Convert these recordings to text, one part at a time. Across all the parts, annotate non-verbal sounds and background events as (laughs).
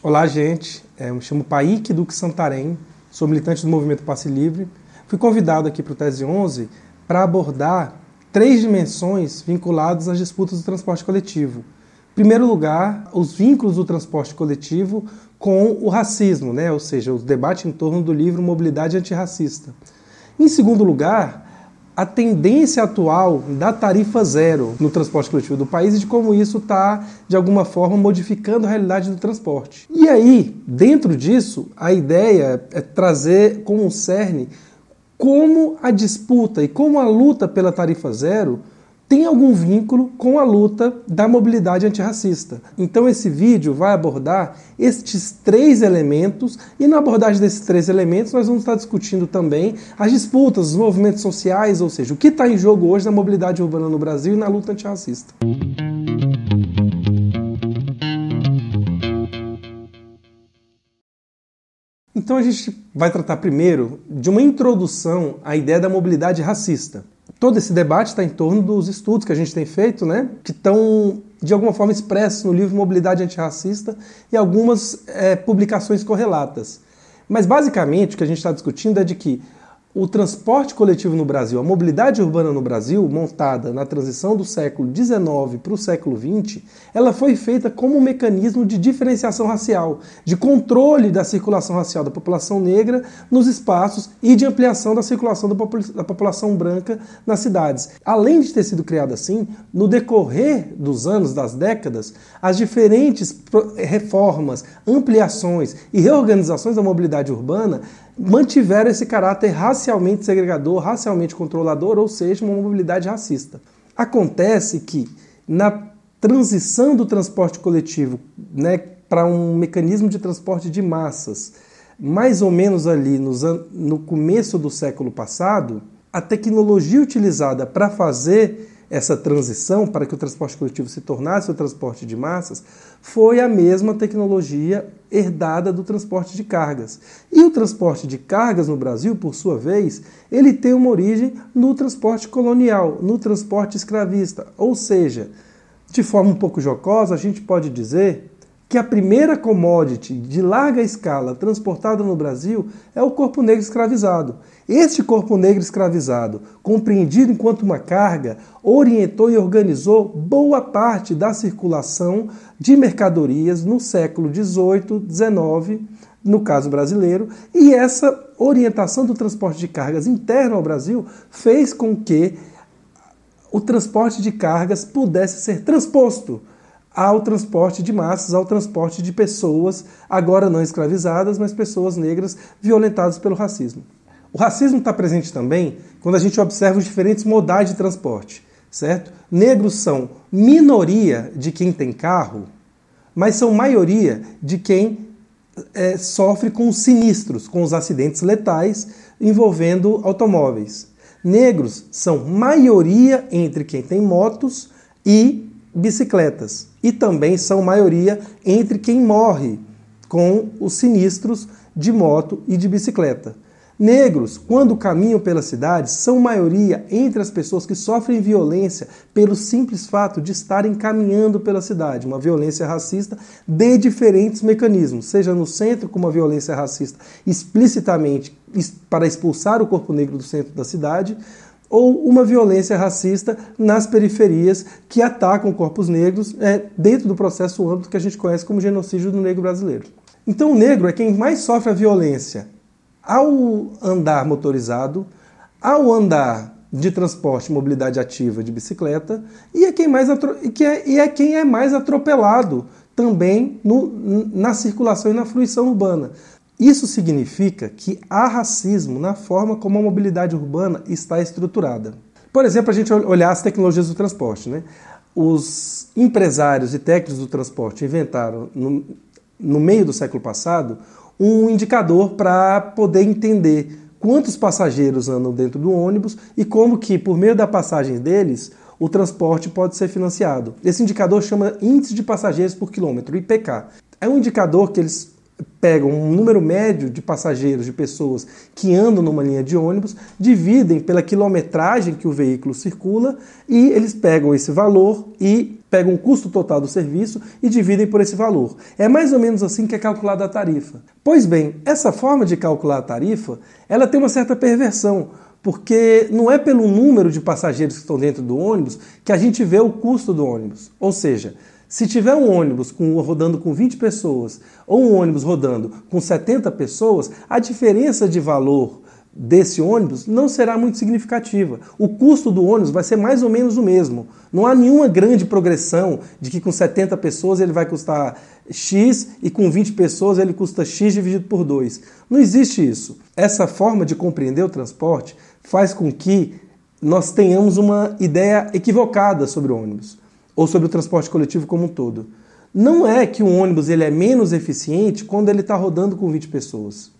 Olá, gente. É, me chamo Paik Duque Santarém, sou militante do Movimento Passe Livre. Fui convidado aqui para o Tese 11 para abordar três dimensões vinculadas às disputas do transporte coletivo. Em primeiro lugar, os vínculos do transporte coletivo com o racismo, né? ou seja, o debate em torno do livro Mobilidade Antirracista. Em segundo lugar, a tendência atual da tarifa zero no transporte coletivo do país e de como isso está, de alguma forma, modificando a realidade do transporte. E aí, dentro disso, a ideia é trazer como um cerne como a disputa e como a luta pela tarifa zero tem algum vínculo com a luta da mobilidade antirracista. Então esse vídeo vai abordar estes três elementos e na abordagem desses três elementos nós vamos estar discutindo também as disputas, os movimentos sociais, ou seja, o que está em jogo hoje na mobilidade urbana no Brasil e na luta antirracista. Então a gente vai tratar primeiro de uma introdução à ideia da mobilidade racista todo esse debate está em torno dos estudos que a gente tem feito, né, que estão de alguma forma expressos no livro Mobilidade Antirracista e algumas é, publicações correlatas. Mas basicamente o que a gente está discutindo é de que o transporte coletivo no Brasil, a mobilidade urbana no Brasil, montada na transição do século XIX para o século XX, ela foi feita como um mecanismo de diferenciação racial, de controle da circulação racial da população negra nos espaços e de ampliação da circulação da população branca nas cidades. Além de ter sido criada assim, no decorrer dos anos, das décadas, as diferentes reformas, ampliações e reorganizações da mobilidade urbana mantiveram esse caráter racialmente segregador, racialmente controlador, ou seja, uma mobilidade racista. Acontece que na transição do transporte coletivo né, para um mecanismo de transporte de massas, mais ou menos ali nos, no começo do século passado, a tecnologia utilizada para fazer essa transição para que o transporte coletivo se tornasse o transporte de massas foi a mesma tecnologia herdada do transporte de cargas. E o transporte de cargas no Brasil, por sua vez, ele tem uma origem no transporte colonial, no transporte escravista. Ou seja, de forma um pouco jocosa, a gente pode dizer que a primeira commodity de larga escala transportada no Brasil é o corpo negro escravizado. Este corpo negro escravizado, compreendido enquanto uma carga, orientou e organizou boa parte da circulação de mercadorias no século XVIII, XIX, no caso brasileiro, e essa orientação do transporte de cargas interno ao Brasil fez com que o transporte de cargas pudesse ser transposto ao transporte de massas, ao transporte de pessoas, agora não escravizadas, mas pessoas negras violentadas pelo racismo. O racismo está presente também quando a gente observa os diferentes modais de transporte, certo? Negros são minoria de quem tem carro, mas são maioria de quem é, sofre com os sinistros, com os acidentes letais envolvendo automóveis. Negros são maioria entre quem tem motos e bicicletas. E também são maioria entre quem morre com os sinistros de moto e de bicicleta. Negros, quando caminham pelas cidades, são maioria entre as pessoas que sofrem violência pelo simples fato de estarem caminhando pela cidade, uma violência racista de diferentes mecanismos, seja no centro com uma violência racista explicitamente para expulsar o corpo negro do centro da cidade, ou uma violência racista nas periferias que atacam corpos negros é, dentro do processo amplo que a gente conhece como genocídio do negro brasileiro. Então o negro é quem mais sofre a violência ao andar motorizado, ao andar de transporte mobilidade ativa de bicicleta e é quem, mais que é, e é quem é mais atropelado também no, na circulação e na fruição urbana. Isso significa que há racismo na forma como a mobilidade urbana está estruturada. Por exemplo, a gente olhar as tecnologias do transporte. Né? Os empresários e técnicos do transporte inventaram, no, no meio do século passado, um indicador para poder entender quantos passageiros andam dentro do ônibus e como que, por meio da passagem deles, o transporte pode ser financiado. Esse indicador chama Índice de Passageiros por Quilômetro, IPK. É um indicador que eles pegam um número médio de passageiros, de pessoas que andam numa linha de ônibus, dividem pela quilometragem que o veículo circula e eles pegam esse valor e pegam o custo total do serviço e dividem por esse valor. É mais ou menos assim que é calculada a tarifa. Pois bem, essa forma de calcular a tarifa, ela tem uma certa perversão, porque não é pelo número de passageiros que estão dentro do ônibus que a gente vê o custo do ônibus. Ou seja, se tiver um ônibus com, rodando com 20 pessoas ou um ônibus rodando com 70 pessoas, a diferença de valor desse ônibus não será muito significativa. O custo do ônibus vai ser mais ou menos o mesmo. Não há nenhuma grande progressão de que com 70 pessoas ele vai custar X e com 20 pessoas ele custa X dividido por 2. Não existe isso. Essa forma de compreender o transporte faz com que nós tenhamos uma ideia equivocada sobre o ônibus ou sobre o transporte coletivo como um todo. Não é que o ônibus ele é menos eficiente quando ele está rodando com 20 pessoas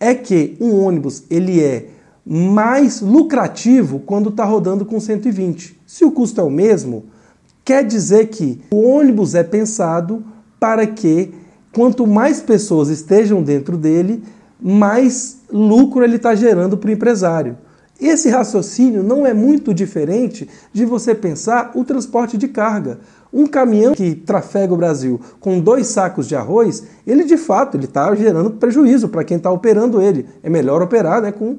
é que um ônibus ele é mais lucrativo quando está rodando com 120. Se o custo é o mesmo, quer dizer que o ônibus é pensado para que quanto mais pessoas estejam dentro dele, mais lucro ele está gerando para o empresário. Esse raciocínio não é muito diferente de você pensar o transporte de carga. Um caminhão que trafega o Brasil com dois sacos de arroz, ele de fato está gerando prejuízo para quem está operando ele. É melhor operar né, com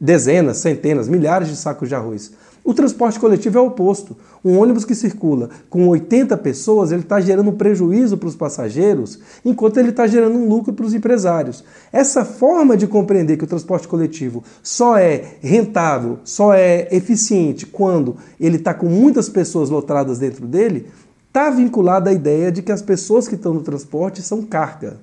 dezenas, centenas, milhares de sacos de arroz. O transporte coletivo é o oposto. Um ônibus que circula com 80 pessoas, ele está gerando prejuízo para os passageiros, enquanto ele está gerando um lucro para os empresários. Essa forma de compreender que o transporte coletivo só é rentável, só é eficiente quando ele está com muitas pessoas lotadas dentro dele, está vinculada à ideia de que as pessoas que estão no transporte são carga.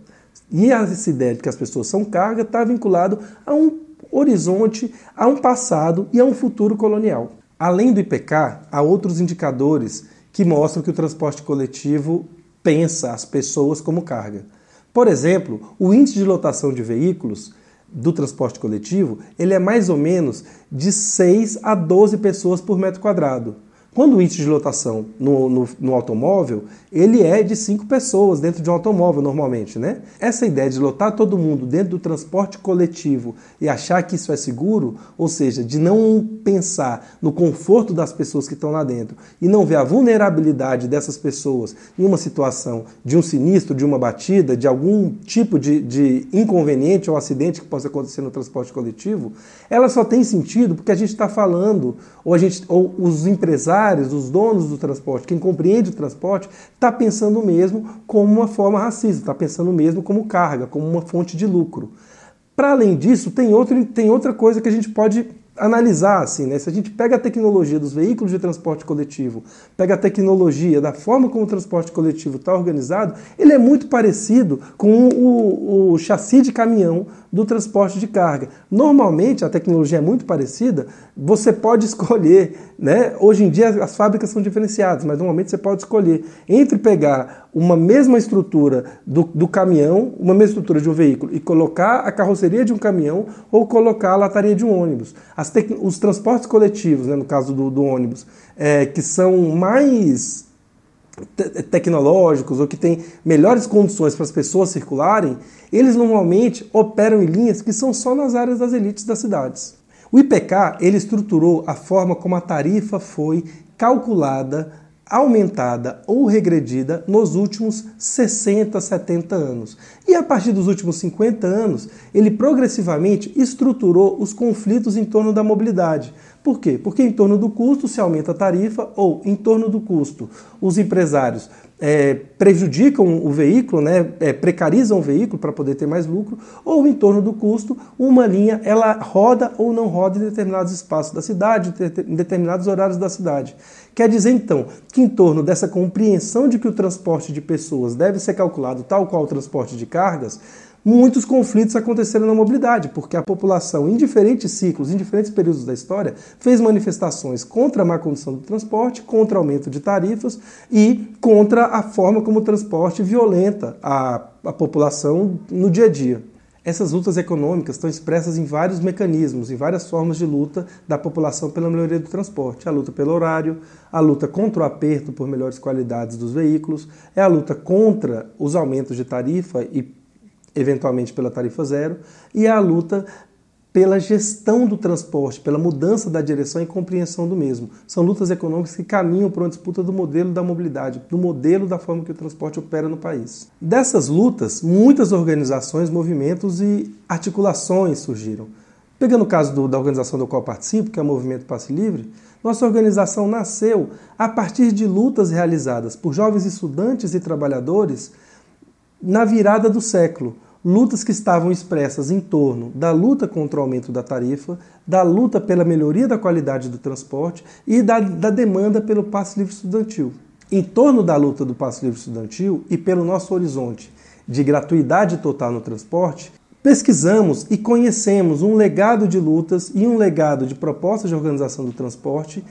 E essa ideia de que as pessoas são carga está vinculado a um horizonte, a um passado e a um futuro colonial. Além do IPK, há outros indicadores que mostram que o transporte coletivo pensa as pessoas como carga. Por exemplo, o índice de lotação de veículos do transporte coletivo, ele é mais ou menos de 6 a 12 pessoas por metro quadrado. Quando o índice de lotação no, no, no, automóvel, ele é de cinco pessoas dentro de um automóvel normalmente, né? Essa ideia de lotar todo mundo dentro do transporte coletivo e achar que isso é seguro, ou seja, de não pensar no conforto das pessoas que estão lá dentro e não ver a vulnerabilidade dessas pessoas em uma situação de um sinistro, de uma batida, de algum tipo de, de inconveniente ou acidente que possa acontecer no transporte coletivo, ela só tem sentido porque a gente está falando, ou, a gente, ou os empresários os donos do transporte, quem compreende o transporte, está pensando mesmo como uma forma racista, está pensando mesmo como carga, como uma fonte de lucro. Para além disso, tem, outro, tem outra coisa que a gente pode analisar assim, né? Se a gente pega a tecnologia dos veículos de transporte coletivo, pega a tecnologia da forma como o transporte coletivo está organizado, ele é muito parecido com o, o chassi de caminhão do transporte de carga. Normalmente a tecnologia é muito parecida, você pode (laughs) escolher, né? Hoje em dia as fábricas são diferenciadas, mas normalmente você pode escolher entre pegar uma mesma estrutura do, do caminhão, uma mesma estrutura de um veículo e colocar a carroceria de um caminhão ou colocar a lataria de um ônibus. os transportes coletivos, né, no caso do, do ônibus, é, que são mais tecnológicos ou que têm melhores condições para as pessoas circularem, eles normalmente operam em linhas que são só nas áreas das elites das cidades. O IPK ele estruturou a forma como a tarifa foi calculada, aumentada ou regredida nos últimos 60, 70 anos. E a partir dos últimos 50 anos, ele progressivamente estruturou os conflitos em torno da mobilidade. Por quê? Porque em torno do custo se aumenta a tarifa ou em torno do custo os empresários é, prejudicam o veículo, né, é, precarizam o veículo para poder ter mais lucro, ou em torno do custo, uma linha ela roda ou não roda em determinados espaços da cidade, em determinados horários da cidade. Quer dizer então que em torno dessa compreensão de que o transporte de pessoas deve ser calculado tal qual o transporte de cargas, muitos conflitos aconteceram na mobilidade, porque a população, em diferentes ciclos, em diferentes períodos da história, fez manifestações contra a má condição do transporte, contra o aumento de tarifas e contra a forma como o transporte violenta a, a população no dia a dia. Essas lutas econômicas estão expressas em vários mecanismos, em várias formas de luta da população pela melhoria do transporte. A luta pelo horário, a luta contra o aperto por melhores qualidades dos veículos, é a luta contra os aumentos de tarifa e eventualmente pela tarifa zero, e a luta pela gestão do transporte, pela mudança da direção e compreensão do mesmo. São lutas econômicas que caminham para uma disputa do modelo da mobilidade, do modelo da forma que o transporte opera no país. Dessas lutas, muitas organizações, movimentos e articulações surgiram. Pegando o caso do, da organização do qual participo, que é o Movimento Passe Livre, nossa organização nasceu a partir de lutas realizadas por jovens estudantes e trabalhadores na virada do século, lutas que estavam expressas em torno da luta contra o aumento da tarifa, da luta pela melhoria da qualidade do transporte e da, da demanda pelo passe livre estudantil. Em torno da luta do passe livre estudantil e pelo nosso horizonte de gratuidade total no transporte, pesquisamos e conhecemos um legado de lutas e um legado de propostas de organização do transporte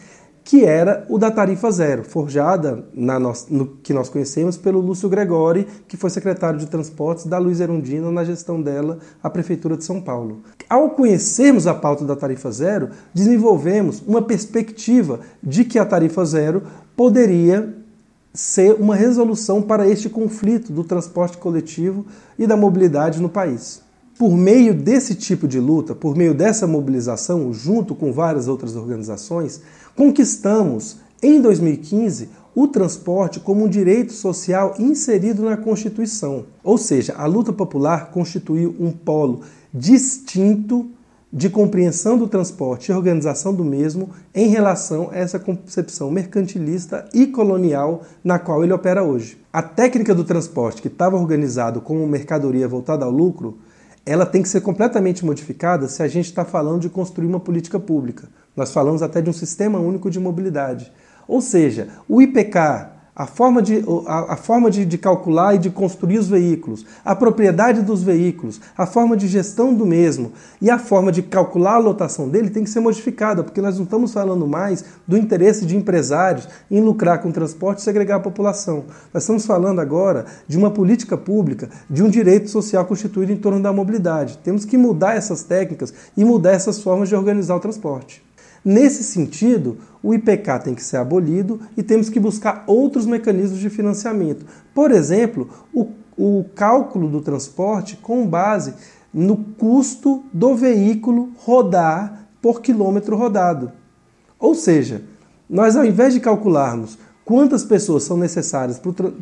que era o da tarifa zero, forjada no, que nós conhecemos pelo Lúcio Gregori, que foi secretário de Transportes da Luiz Erundina na gestão dela, a Prefeitura de São Paulo. Ao conhecermos a pauta da tarifa zero, desenvolvemos uma perspectiva de que a tarifa zero poderia ser uma resolução para este conflito do transporte coletivo e da mobilidade no país. Por meio desse tipo de luta, por meio dessa mobilização, junto com várias outras organizações, Conquistamos, em 2015, o transporte como um direito social inserido na Constituição. Ou seja, a luta popular constituiu um polo distinto de compreensão do transporte e organização do mesmo em relação a essa concepção mercantilista e colonial na qual ele opera hoje. A técnica do transporte, que estava organizado como mercadoria voltada ao lucro, ela tem que ser completamente modificada se a gente está falando de construir uma política pública. Nós falamos até de um sistema único de mobilidade. Ou seja, o IPK, a forma, de, a, forma de, de, calcular e de construir os veículos, a propriedade dos veículos, a forma de gestão do mesmo e a forma de calcular a lotação dele tem que ser modificada, porque nós não estamos falando mais do interesse de empresários em lucrar com o transporte e segregar a população. Nós estamos falando agora de uma política pública, de um direito social constituído em torno da mobilidade. Temos que mudar essas técnicas e mudar essas formas de organizar o transporte. Nesse sentido, o IPK tem que ser abolido e temos que buscar outros mecanismos de financiamento. Por exemplo, o, o cálculo do transporte com base no custo do veículo rodar por quilômetro rodado. Ou seja, nós ao invés de calcularmos quantas pessoas são necessárias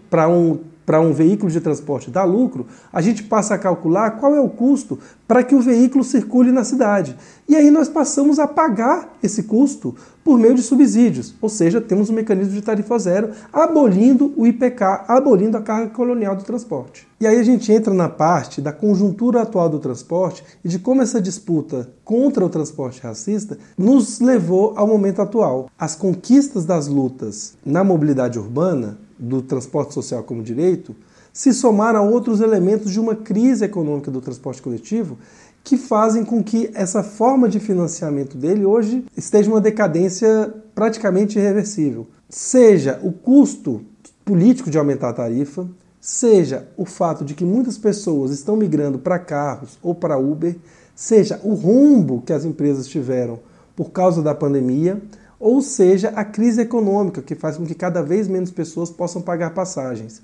para um para um veículo de transporte dar lucro, a gente passa a calcular qual é o custo para que o veículo circule na cidade. E aí nós passamos a pagar esse custo por meio de subsídios, ou seja, temos um mecanismo de tarifa zero, abolindo o IPK, abolindo a carga colonial do transporte. E aí a gente entra na parte da conjuntura atual do transporte e de como essa disputa contra o transporte racista nos levou ao momento atual. As conquistas das lutas na mobilidade urbana do transporte social como direito se somar a outros elementos de uma crise econômica do transporte coletivo que fazem com que essa forma de financiamento dele hoje esteja uma decadência praticamente irreversível. Seja o custo político de aumentar a tarifa, seja o fato de que muitas pessoas estão migrando para carros ou para Uber, seja o rumbo que as empresas tiveram por causa da pandemia, ou seja, a crise econômica, que faz com que cada vez menos pessoas possam pagar passagens.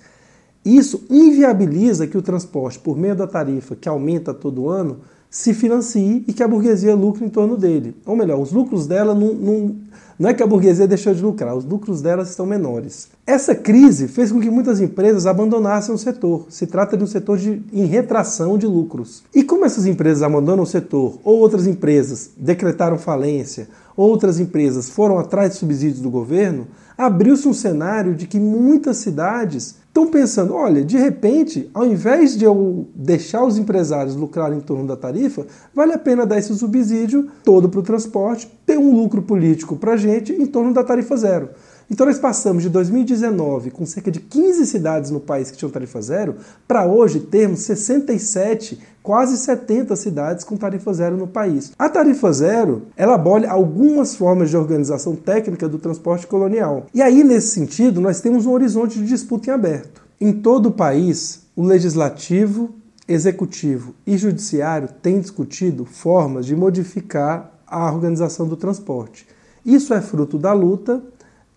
Isso inviabiliza que o transporte, por meio da tarifa que aumenta todo ano, se financie e que a burguesia lucre em torno dele. Ou melhor, os lucros dela não, não, não é que a burguesia deixou de lucrar, os lucros dela estão menores. Essa crise fez com que muitas empresas abandonassem o setor. Se trata de um setor de, em retração de lucros. E como essas empresas abandonam o setor, ou outras empresas decretaram falência, outras empresas foram atrás de subsídios do governo, abriu-se um cenário de que muitas cidades estão pensando: olha, de repente, ao invés de eu deixar os empresários lucrarem em torno da tarifa, vale a pena dar esse subsídio todo para o transporte, ter um lucro político para a gente em torno da tarifa zero. Então nós passamos de 2019, com cerca de 15 cidades no país que tinham tarifa zero, para hoje termos 67, quase 70 cidades com tarifa zero no país. A tarifa zero, ela abole algumas formas de organização técnica do transporte colonial. E aí, nesse sentido, nós temos um horizonte de disputa em aberto. Em todo o país, o legislativo, executivo e judiciário têm discutido formas de modificar a organização do transporte. Isso é fruto da luta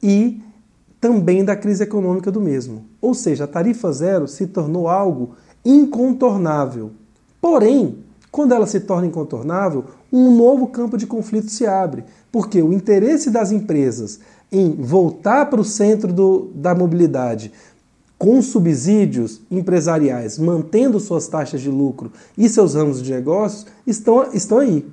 e também da crise econômica do mesmo. Ou seja, a tarifa zero se tornou algo incontornável. Porém, Quando ela se torna incontornável, um novo campo de conflito se abre, porque o interesse das empresas em voltar para o centro do, da mobilidade com subsídios empresariais, mantendo suas taxas de lucro e seus ramos de negócios, estão, estão aí.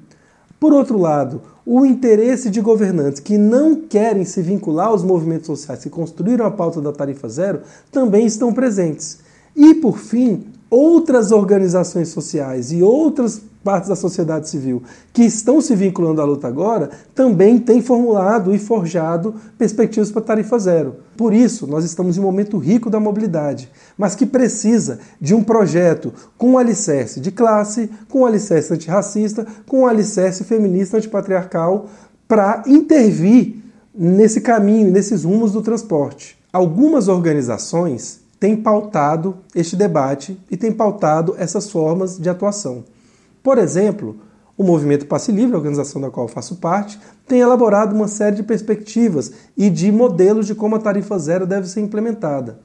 Por outro lado, o interesse de governantes que não querem se vincular aos movimentos sociais que construíram a pauta da tarifa zero também estão presentes. E, por fim, outras organizações sociais e outras partes da sociedade civil que estão se vinculando à luta agora também têm formulado e forjado perspectivas para tarifa zero. Por isso, nós estamos em um momento rico da mobilidade, mas que precisa de um projeto com alicerce de classe, com alicerce antirracista, com alicerce feminista antipatriarcal para intervir nesse caminho, nesses rumos do transporte. Algumas organizações têm pautado este debate e têm pautado essas formas de atuação. Por exemplo, o Movimento Passe Livre, a organização da qual eu faço parte, tem elaborado uma série de perspectivas e de modelos de como a tarifa zero deve ser implementada.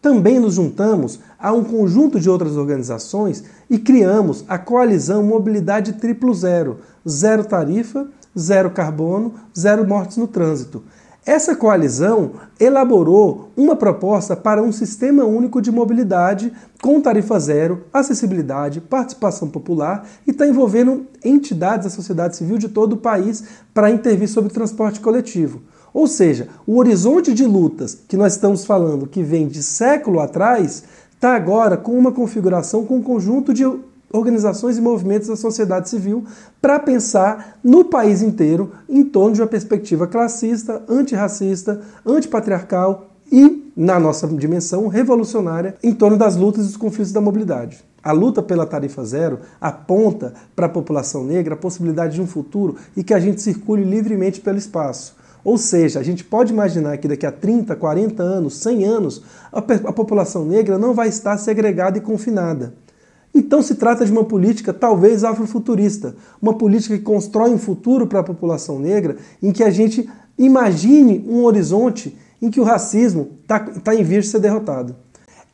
Também nos juntamos a um conjunto de outras organizações e criamos a coalizão Mobilidade Triplo Zero, zero tarifa, zero carbono, zero mortes no trânsito. Essa coalizão elaborou uma proposta para um sistema único de mobilidade com tarifa zero, acessibilidade, participação popular e está envolvendo entidades da sociedade civil de todo o país para intervir sobre o transporte coletivo. Ou seja, o horizonte de lutas que nós estamos falando, que vem de século atrás, está agora com uma configuração com um conjunto de organizações e movimentos da sociedade civil para pensar no país inteiro em torno de uma perspectiva classista, antirracista, antipatriarcal e, na nossa dimensão, revolucionária em torno das lutas e dos conflitos da mobilidade. A luta pela tarifa zero aponta para a população negra a possibilidade de um futuro e que a gente circule livremente pelo espaço. Ou seja, a gente pode imaginar que daqui a 30, 40 anos, 100 anos, a, a população negra não vai estar segregada e confinada. Então se trata de uma política talvez afrofuturista, uma política que constrói um futuro para a população negra em que a gente imagine um horizonte em que o racismo está tá em vias de ser derrotado.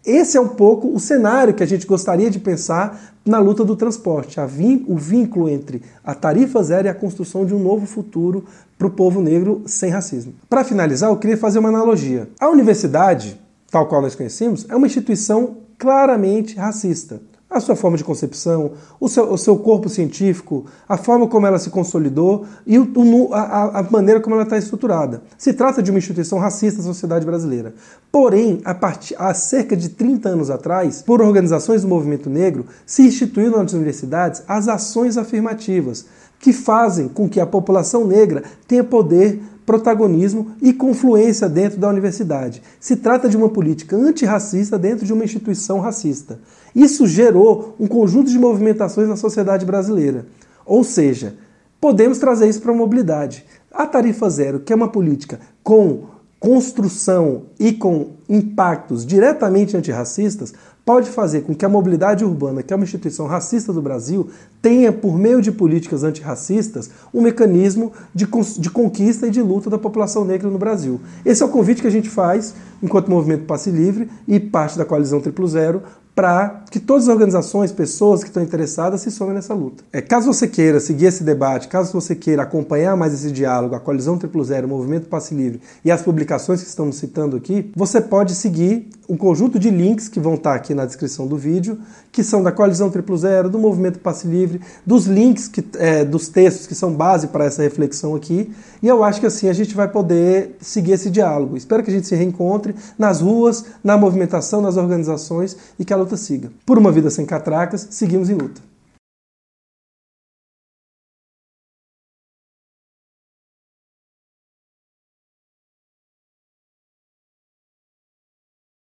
Esse é um pouco o cenário que a gente gostaria de pensar na luta do transporte, o vínculo entre a tarifa zero e a construção de um novo futuro para o povo negro sem racismo. Para finalizar, eu queria fazer uma analogia. A universidade, tal qual nós conhecemos, é uma instituição claramente racista a sua forma de concepção, o seu, o seu corpo científico, a forma como ela se consolidou e o, a, a, maneira como ela está estruturada. Se trata de uma instituição racista da sociedade brasileira. Porém, a partir, há cerca de 30 anos atrás, por organizações do movimento negro, se instituíram nas universidades as ações afirmativas, que fazem com que a população negra tenha poder protagonismo e confluência dentro da universidade. Se trata de uma política antirracista dentro de uma instituição racista. Isso gerou um conjunto de movimentações na sociedade brasileira. Ou seja, podemos trazer isso para a mobilidade. A tarifa zero, que é uma política com construção e com impactos diretamente antirracistas, pode fazer com que a mobilidade urbana, que é uma instituição racista do Brasil, tenha, por meio de políticas antirracistas, um mecanismo de, de conquista e de luta da população negra no Brasil. Esse é o convite que a gente faz, enquanto movimento Passe Livre e parte da coalizão Triplo Zero, para que todas as organizações, pessoas que estão interessadas se somem nessa luta. É, caso você queira seguir esse debate, caso você queira acompanhar mais esse diálogo, a Coalizão Triplo Zero, o Movimento Passe Livre e as publicações que estamos citando aqui, você pode seguir um conjunto de links que vão estar aqui na descrição do vídeo, que são da Coalizão Triplo Zero, do Movimento Passe Livre, dos links que, é, dos textos que são base para essa reflexão aqui. E eu acho que assim a gente vai poder seguir esse diálogo. Espero que a gente se reencontre nas ruas, na movimentação, nas organizações e que a luta siga. Por uma vida sem catracas, seguimos em luta.